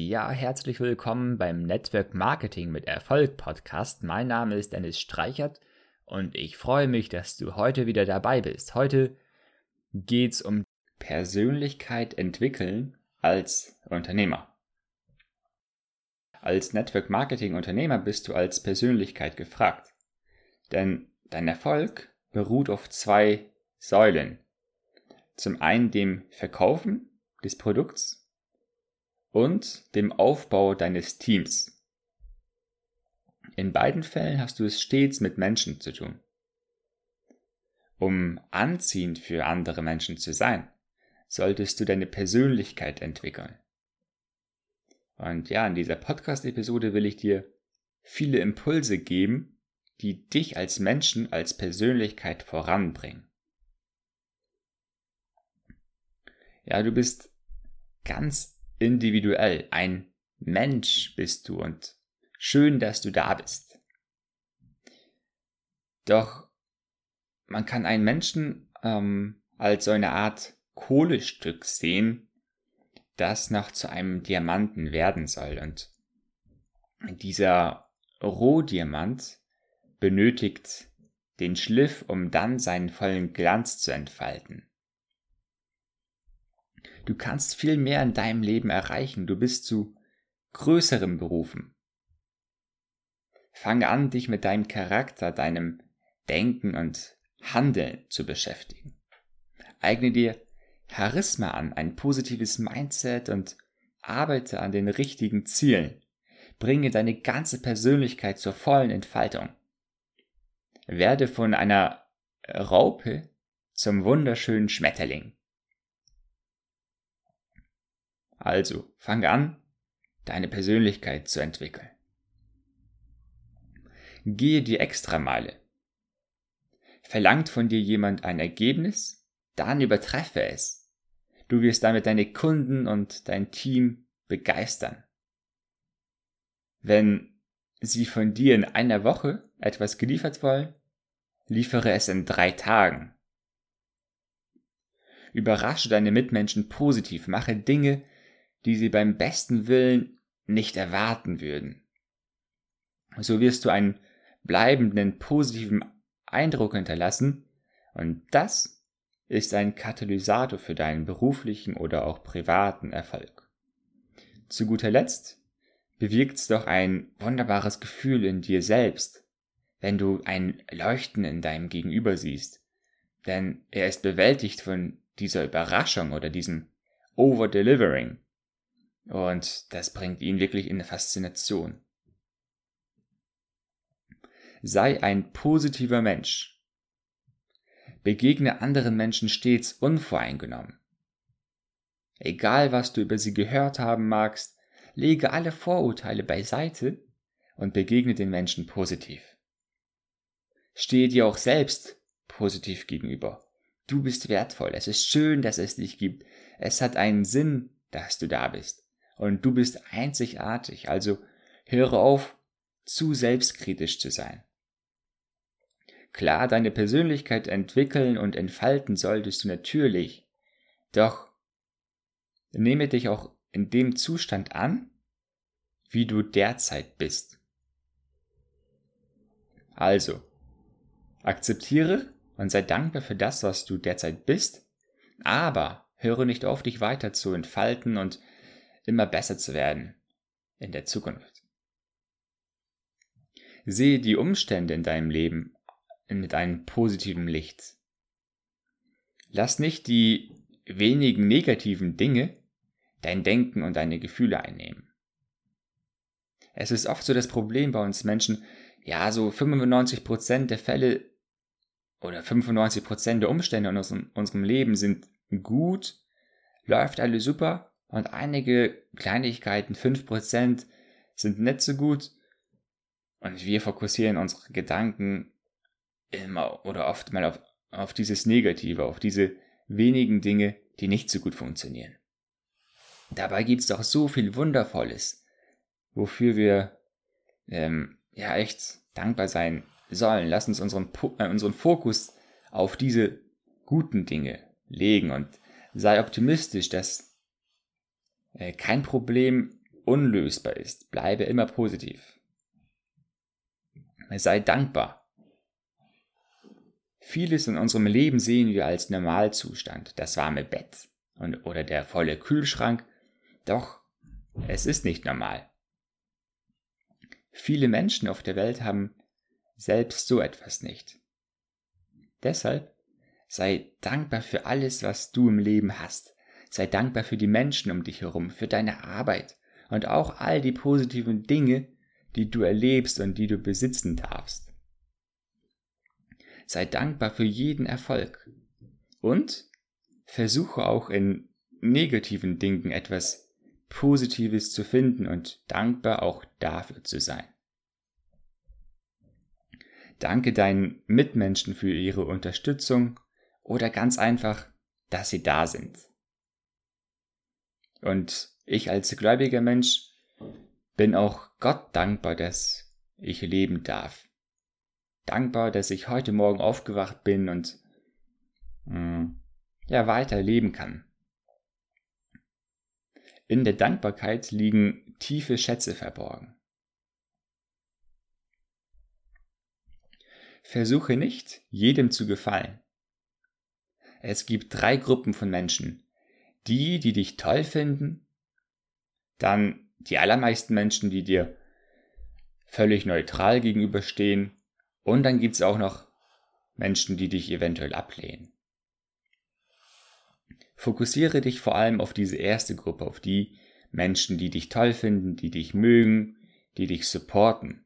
Ja, herzlich willkommen beim Network Marketing mit Erfolg Podcast. Mein Name ist Dennis Streichert und ich freue mich, dass du heute wieder dabei bist. Heute geht es um Persönlichkeit entwickeln als Unternehmer. Als Network Marketing Unternehmer bist du als Persönlichkeit gefragt. Denn dein Erfolg beruht auf zwei Säulen. Zum einen dem Verkaufen des Produkts und dem Aufbau deines Teams. In beiden Fällen hast du es stets mit Menschen zu tun. Um anziehend für andere Menschen zu sein, solltest du deine Persönlichkeit entwickeln. Und ja, in dieser Podcast-Episode will ich dir viele Impulse geben, die dich als Menschen, als Persönlichkeit voranbringen. Ja, du bist ganz individuell. Ein Mensch bist du und schön, dass du da bist. Doch man kann einen Menschen ähm, als so eine Art Kohlestück sehen, das noch zu einem Diamanten werden soll. Und dieser Rohdiamant benötigt den Schliff, um dann seinen vollen Glanz zu entfalten. Du kannst viel mehr in deinem Leben erreichen. Du bist zu größeren Berufen. Fange an, dich mit deinem Charakter, deinem Denken und Handeln zu beschäftigen. Eigne dir Charisma an, ein positives Mindset und arbeite an den richtigen Zielen. Bringe deine ganze Persönlichkeit zur vollen Entfaltung. Werde von einer Raupe zum wunderschönen Schmetterling. Also, fang an, deine Persönlichkeit zu entwickeln. Gehe die Extrameile. Verlangt von dir jemand ein Ergebnis, dann übertreffe es. Du wirst damit deine Kunden und dein Team begeistern. Wenn sie von dir in einer Woche etwas geliefert wollen, liefere es in drei Tagen. Überrasche deine Mitmenschen positiv, mache Dinge, die sie beim besten Willen nicht erwarten würden. So wirst du einen bleibenden positiven Eindruck hinterlassen und das ist ein Katalysator für deinen beruflichen oder auch privaten Erfolg. Zu guter Letzt bewirkt's doch ein wunderbares Gefühl in dir selbst, wenn du ein Leuchten in deinem Gegenüber siehst, denn er ist bewältigt von dieser Überraschung oder diesem Over-Delivering. Und das bringt ihn wirklich in eine Faszination. Sei ein positiver Mensch. Begegne anderen Menschen stets unvoreingenommen. Egal was du über sie gehört haben magst, lege alle Vorurteile beiseite und begegne den Menschen positiv. Stehe dir auch selbst positiv gegenüber. Du bist wertvoll. Es ist schön, dass es dich gibt. Es hat einen Sinn, dass du da bist und du bist einzigartig. Also höre auf, zu selbstkritisch zu sein. Klar, deine Persönlichkeit entwickeln und entfalten solltest du natürlich, doch nehme dich auch in dem Zustand an, wie du derzeit bist. Also, akzeptiere und sei dankbar für das, was du derzeit bist, aber höre nicht auf, dich weiter zu entfalten und immer besser zu werden in der Zukunft. Sehe die Umstände in deinem Leben mit einem positiven Licht. Lass nicht die wenigen negativen Dinge dein Denken und deine Gefühle einnehmen. Es ist oft so das Problem bei uns Menschen, ja, so 95% der Fälle oder 95% der Umstände in unserem, unserem Leben sind gut, läuft alles super, und einige Kleinigkeiten, 5%, sind nicht so gut. Und wir fokussieren unsere Gedanken immer oder oft mal auf, auf dieses Negative, auf diese wenigen Dinge, die nicht so gut funktionieren. Dabei gibt es doch so viel Wundervolles, wofür wir ähm, ja echt dankbar sein sollen. Lass uns unseren, äh, unseren Fokus auf diese guten Dinge legen und sei optimistisch, dass kein Problem unlösbar ist. Bleibe immer positiv. Sei dankbar. Vieles in unserem Leben sehen wir als Normalzustand, das warme Bett und, oder der volle Kühlschrank. Doch es ist nicht normal. Viele Menschen auf der Welt haben selbst so etwas nicht. Deshalb sei dankbar für alles, was du im Leben hast. Sei dankbar für die Menschen um dich herum, für deine Arbeit und auch all die positiven Dinge, die du erlebst und die du besitzen darfst. Sei dankbar für jeden Erfolg und versuche auch in negativen Dingen etwas Positives zu finden und dankbar auch dafür zu sein. Danke deinen Mitmenschen für ihre Unterstützung oder ganz einfach, dass sie da sind. Und ich als gläubiger Mensch bin auch Gott dankbar, dass ich leben darf. Dankbar, dass ich heute Morgen aufgewacht bin und mh, mm, ja weiter leben kann. In der Dankbarkeit liegen tiefe Schätze verborgen. Versuche nicht, jedem zu gefallen. Es gibt drei Gruppen von Menschen. Die, die dich toll finden, dann die allermeisten Menschen, die dir völlig neutral gegenüberstehen und dann gibt es auch noch Menschen, die dich eventuell ablehnen. Fokussiere dich vor allem auf diese erste Gruppe, auf die Menschen, die dich toll finden, die dich mögen, die dich supporten.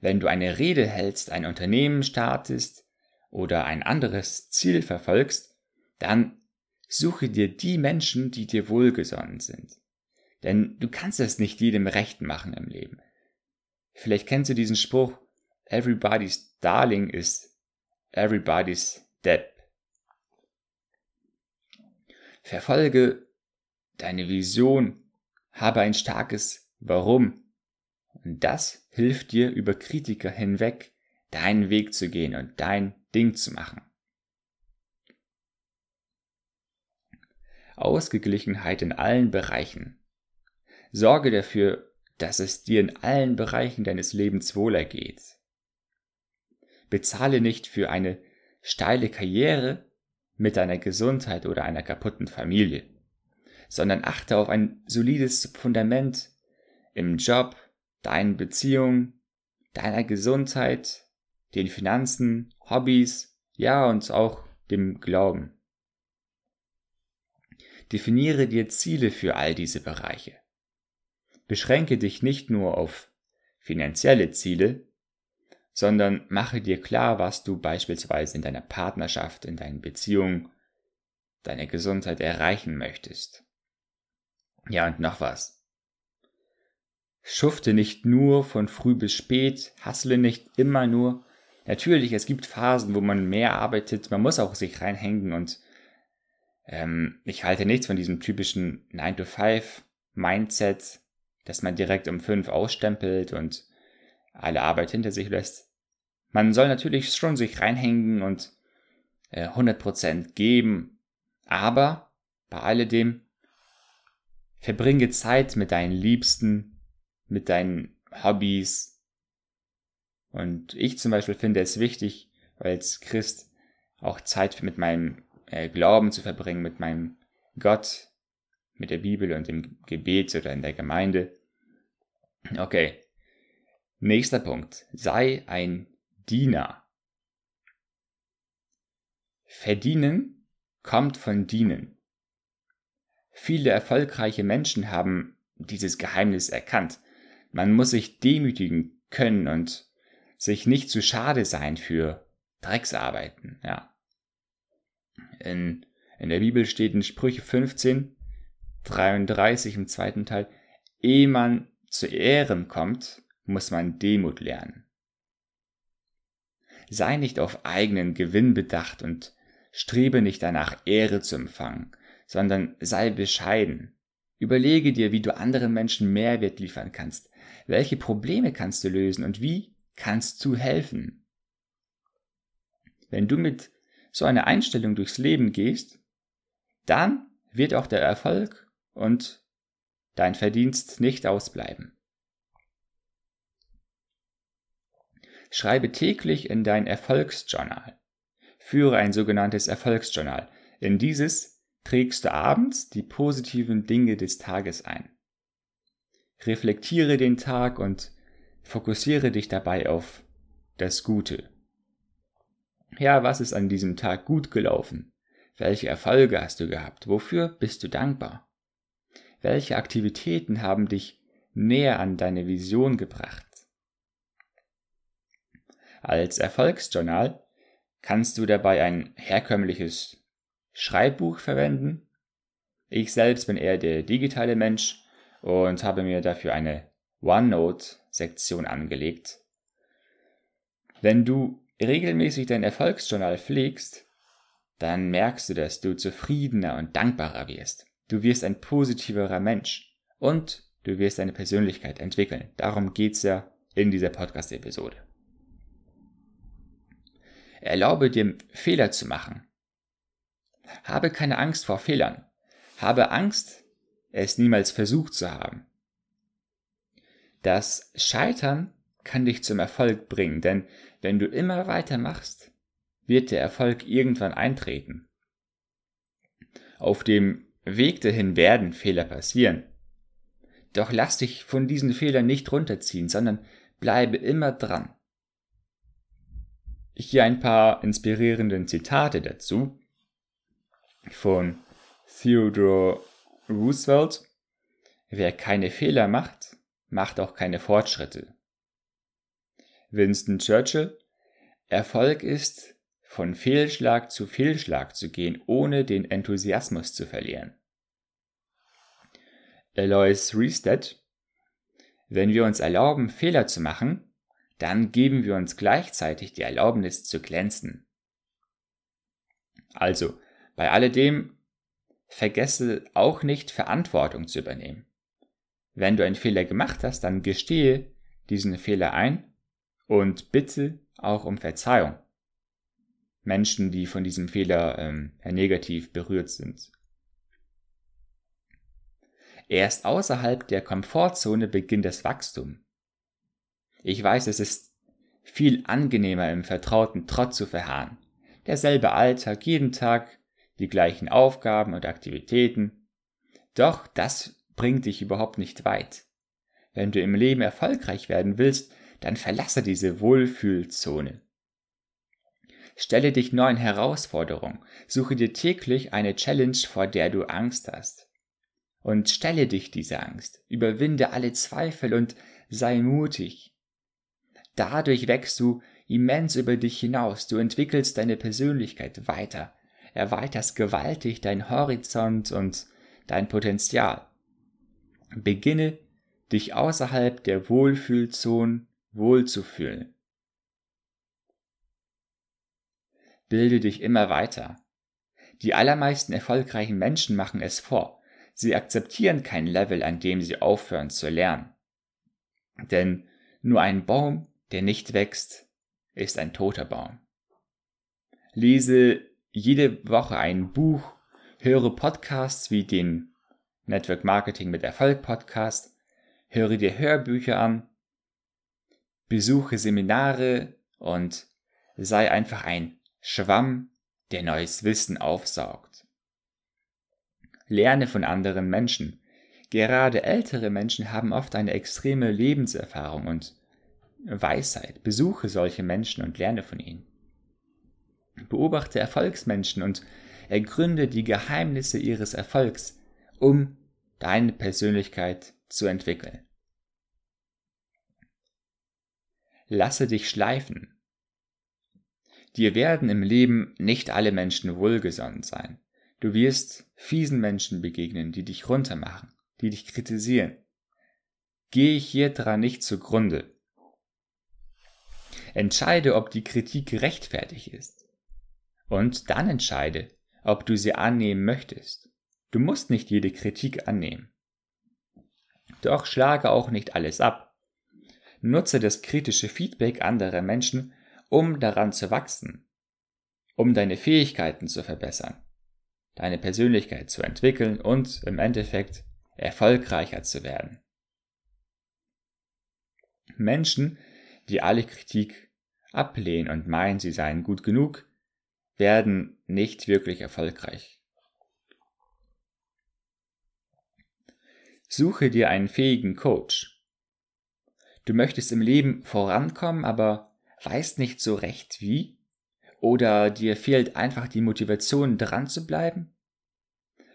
Wenn du eine Rede hältst, ein Unternehmen startest oder ein anderes Ziel verfolgst, dann suche dir die Menschen, die dir wohlgesonnen sind. Denn du kannst es nicht jedem recht machen im Leben. Vielleicht kennst du diesen Spruch, Everybody's Darling is Everybody's Dead. Verfolge deine Vision, habe ein starkes Warum. Und das hilft dir über Kritiker hinweg, deinen Weg zu gehen und dein Ding zu machen. Ausgeglichenheit in allen Bereichen. Sorge dafür, dass es dir in allen Bereichen deines Lebens wohler geht. Bezahle nicht für eine steile Karriere mit deiner Gesundheit oder einer kaputten Familie, sondern achte auf ein solides Fundament im Job, deinen Beziehungen, deiner Gesundheit, den Finanzen, Hobbys, ja und auch dem Glauben. Definiere dir Ziele für all diese Bereiche. Beschränke dich nicht nur auf finanzielle Ziele, sondern mache dir klar, was du beispielsweise in deiner Partnerschaft, in deinen Beziehungen, deiner Gesundheit erreichen möchtest. Ja, und noch was. Schufte nicht nur von früh bis spät, hassle nicht immer nur. Natürlich, es gibt Phasen, wo man mehr arbeitet, man muss auch sich reinhängen und ähm, ich halte nichts von diesem typischen 9-to-5-Mindset, dass man direkt um 5 ausstempelt und alle Arbeit hinter sich lässt. Man soll natürlich schon sich reinhängen und äh, 100% geben, aber bei alledem verbringe Zeit mit deinen Liebsten, mit deinen Hobbys. Und ich zum Beispiel finde es wichtig, als Christ auch Zeit mit meinem äh, Glauben zu verbringen, mit meinem Gott, mit der Bibel und dem Gebet oder in der Gemeinde. Okay. Nächster Punkt. Sei ein Diener. Verdienen kommt von dienen. Viele erfolgreiche Menschen haben dieses Geheimnis erkannt. Man muss sich demütigen können und sich nicht zu schade sein für Drecksarbeiten, ja. In, in der Bibel steht in Sprüche 15, 33 im zweiten Teil, ehe man zu Ehren kommt, muss man Demut lernen. Sei nicht auf eigenen Gewinn bedacht und strebe nicht danach, Ehre zu empfangen, sondern sei bescheiden. Überlege dir, wie du anderen Menschen Mehrwert liefern kannst. Welche Probleme kannst du lösen und wie kannst du helfen? Wenn du mit so einer Einstellung durchs Leben gehst, dann wird auch der Erfolg und dein Verdienst nicht ausbleiben. Schreibe täglich in dein Erfolgsjournal. Führe ein sogenanntes Erfolgsjournal. In dieses trägst du abends die positiven Dinge des Tages ein. Reflektiere den Tag und fokussiere dich dabei auf das Gute. Ja, was ist an diesem Tag gut gelaufen? Welche Erfolge hast du gehabt? Wofür bist du dankbar? Welche Aktivitäten haben dich näher an deine Vision gebracht? Als Erfolgsjournal kannst du dabei ein herkömmliches Schreibbuch verwenden. Ich selbst bin eher der digitale Mensch und habe mir dafür eine OneNote-Sektion angelegt. Wenn du regelmäßig dein Erfolgsjournal pflegst, dann merkst du, dass du zufriedener und dankbarer wirst. Du wirst ein positiverer Mensch und du wirst deine Persönlichkeit entwickeln. Darum geht's ja in dieser Podcast-Episode. Erlaube dir Fehler zu machen. Habe keine Angst vor Fehlern. Habe Angst, es niemals versucht zu haben. Das Scheitern kann dich zum Erfolg bringen, denn wenn du immer weitermachst, wird der Erfolg irgendwann eintreten. Auf dem Weg dahin werden Fehler passieren. Doch lass dich von diesen Fehlern nicht runterziehen, sondern bleibe immer dran. Hier ein paar inspirierenden Zitate dazu von Theodore Roosevelt. Wer keine Fehler macht, macht auch keine Fortschritte. Winston Churchill Erfolg ist, von Fehlschlag zu Fehlschlag zu gehen, ohne den Enthusiasmus zu verlieren. Alois Riestedt Wenn wir uns erlauben, Fehler zu machen, dann geben wir uns gleichzeitig die Erlaubnis zu glänzen. Also, bei alledem vergesse auch nicht Verantwortung zu übernehmen. Wenn du einen Fehler gemacht hast, dann gestehe diesen Fehler ein und bitte auch um Verzeihung. Menschen, die von diesem Fehler ähm, negativ berührt sind. Erst außerhalb der Komfortzone beginnt das Wachstum. Ich weiß, es ist viel angenehmer im vertrauten Trott zu verharren. Derselbe Alltag, jeden Tag die gleichen Aufgaben und Aktivitäten. Doch das bringt dich überhaupt nicht weit. Wenn du im Leben erfolgreich werden willst, dann verlasse diese Wohlfühlzone. Stelle dich neuen Herausforderungen, suche dir täglich eine Challenge, vor der du Angst hast. Und stelle dich diese Angst, überwinde alle Zweifel und sei mutig. Dadurch wächst du immens über dich hinaus, du entwickelst deine Persönlichkeit weiter, erweiterst gewaltig dein Horizont und dein Potenzial. Beginne dich außerhalb der Wohlfühlzone wohlzufühlen. Bilde dich immer weiter. Die allermeisten erfolgreichen Menschen machen es vor. Sie akzeptieren kein Level, an dem sie aufhören zu lernen. Denn nur ein Baum der nicht wächst, ist ein toter Baum. Lese jede Woche ein Buch, höre Podcasts wie den Network Marketing mit Erfolg Podcast, höre dir Hörbücher an, besuche Seminare und sei einfach ein Schwamm, der neues Wissen aufsaugt. Lerne von anderen Menschen. Gerade ältere Menschen haben oft eine extreme Lebenserfahrung und Weisheit. Besuche solche Menschen und lerne von ihnen. Beobachte Erfolgsmenschen und ergründe die Geheimnisse ihres Erfolgs, um deine Persönlichkeit zu entwickeln. Lasse dich schleifen. Dir werden im Leben nicht alle Menschen wohlgesonnen sein. Du wirst fiesen Menschen begegnen, die dich runtermachen, die dich kritisieren. Gehe hier dran nicht zugrunde. Entscheide, ob die Kritik gerechtfertigt ist. Und dann entscheide, ob du sie annehmen möchtest. Du musst nicht jede Kritik annehmen. Doch schlage auch nicht alles ab. Nutze das kritische Feedback anderer Menschen, um daran zu wachsen, um deine Fähigkeiten zu verbessern, deine Persönlichkeit zu entwickeln und im Endeffekt erfolgreicher zu werden. Menschen, die alle Kritik ablehnen und meinen, sie seien gut genug, werden nicht wirklich erfolgreich. Suche dir einen fähigen Coach. Du möchtest im Leben vorankommen, aber weißt nicht so recht wie? Oder dir fehlt einfach die Motivation dran zu bleiben?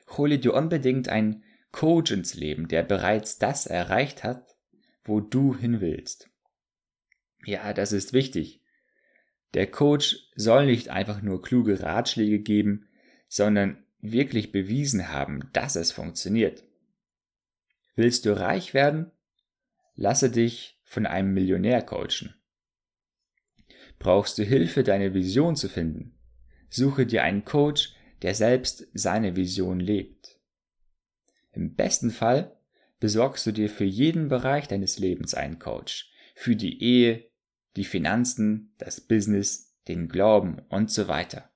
Hole dir unbedingt einen Coach ins Leben, der bereits das erreicht hat, wo du hin willst. Ja, das ist wichtig. Der Coach soll nicht einfach nur kluge Ratschläge geben, sondern wirklich bewiesen haben, dass es funktioniert. Willst du reich werden? Lasse dich von einem Millionär coachen. Brauchst du Hilfe, deine Vision zu finden? Suche dir einen Coach, der selbst seine Vision lebt. Im besten Fall besorgst du dir für jeden Bereich deines Lebens einen Coach. Für die Ehe, die Finanzen, das Business, den Glauben und so weiter.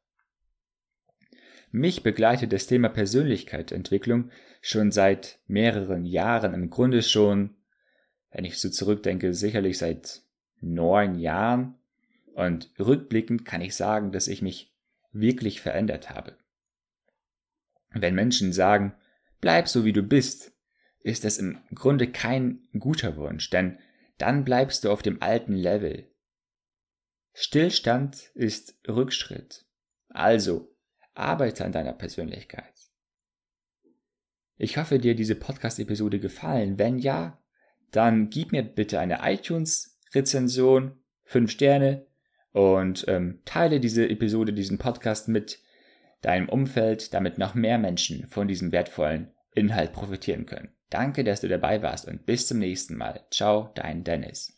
Mich begleitet das Thema Persönlichkeitsentwicklung schon seit mehreren Jahren, im Grunde schon, wenn ich so zurückdenke, sicherlich seit neun Jahren. Und rückblickend kann ich sagen, dass ich mich wirklich verändert habe. Wenn Menschen sagen, bleib so wie du bist, ist das im Grunde kein guter Wunsch, denn dann bleibst du auf dem alten Level. Stillstand ist Rückschritt. Also, arbeite an deiner Persönlichkeit. Ich hoffe, dir diese Podcast-Episode gefallen. Wenn ja, dann gib mir bitte eine iTunes-Rezension, 5 Sterne und ähm, teile diese Episode, diesen Podcast mit deinem Umfeld, damit noch mehr Menschen von diesem wertvollen Inhalt profitieren können. Danke, dass du dabei warst und bis zum nächsten Mal. Ciao, dein Dennis.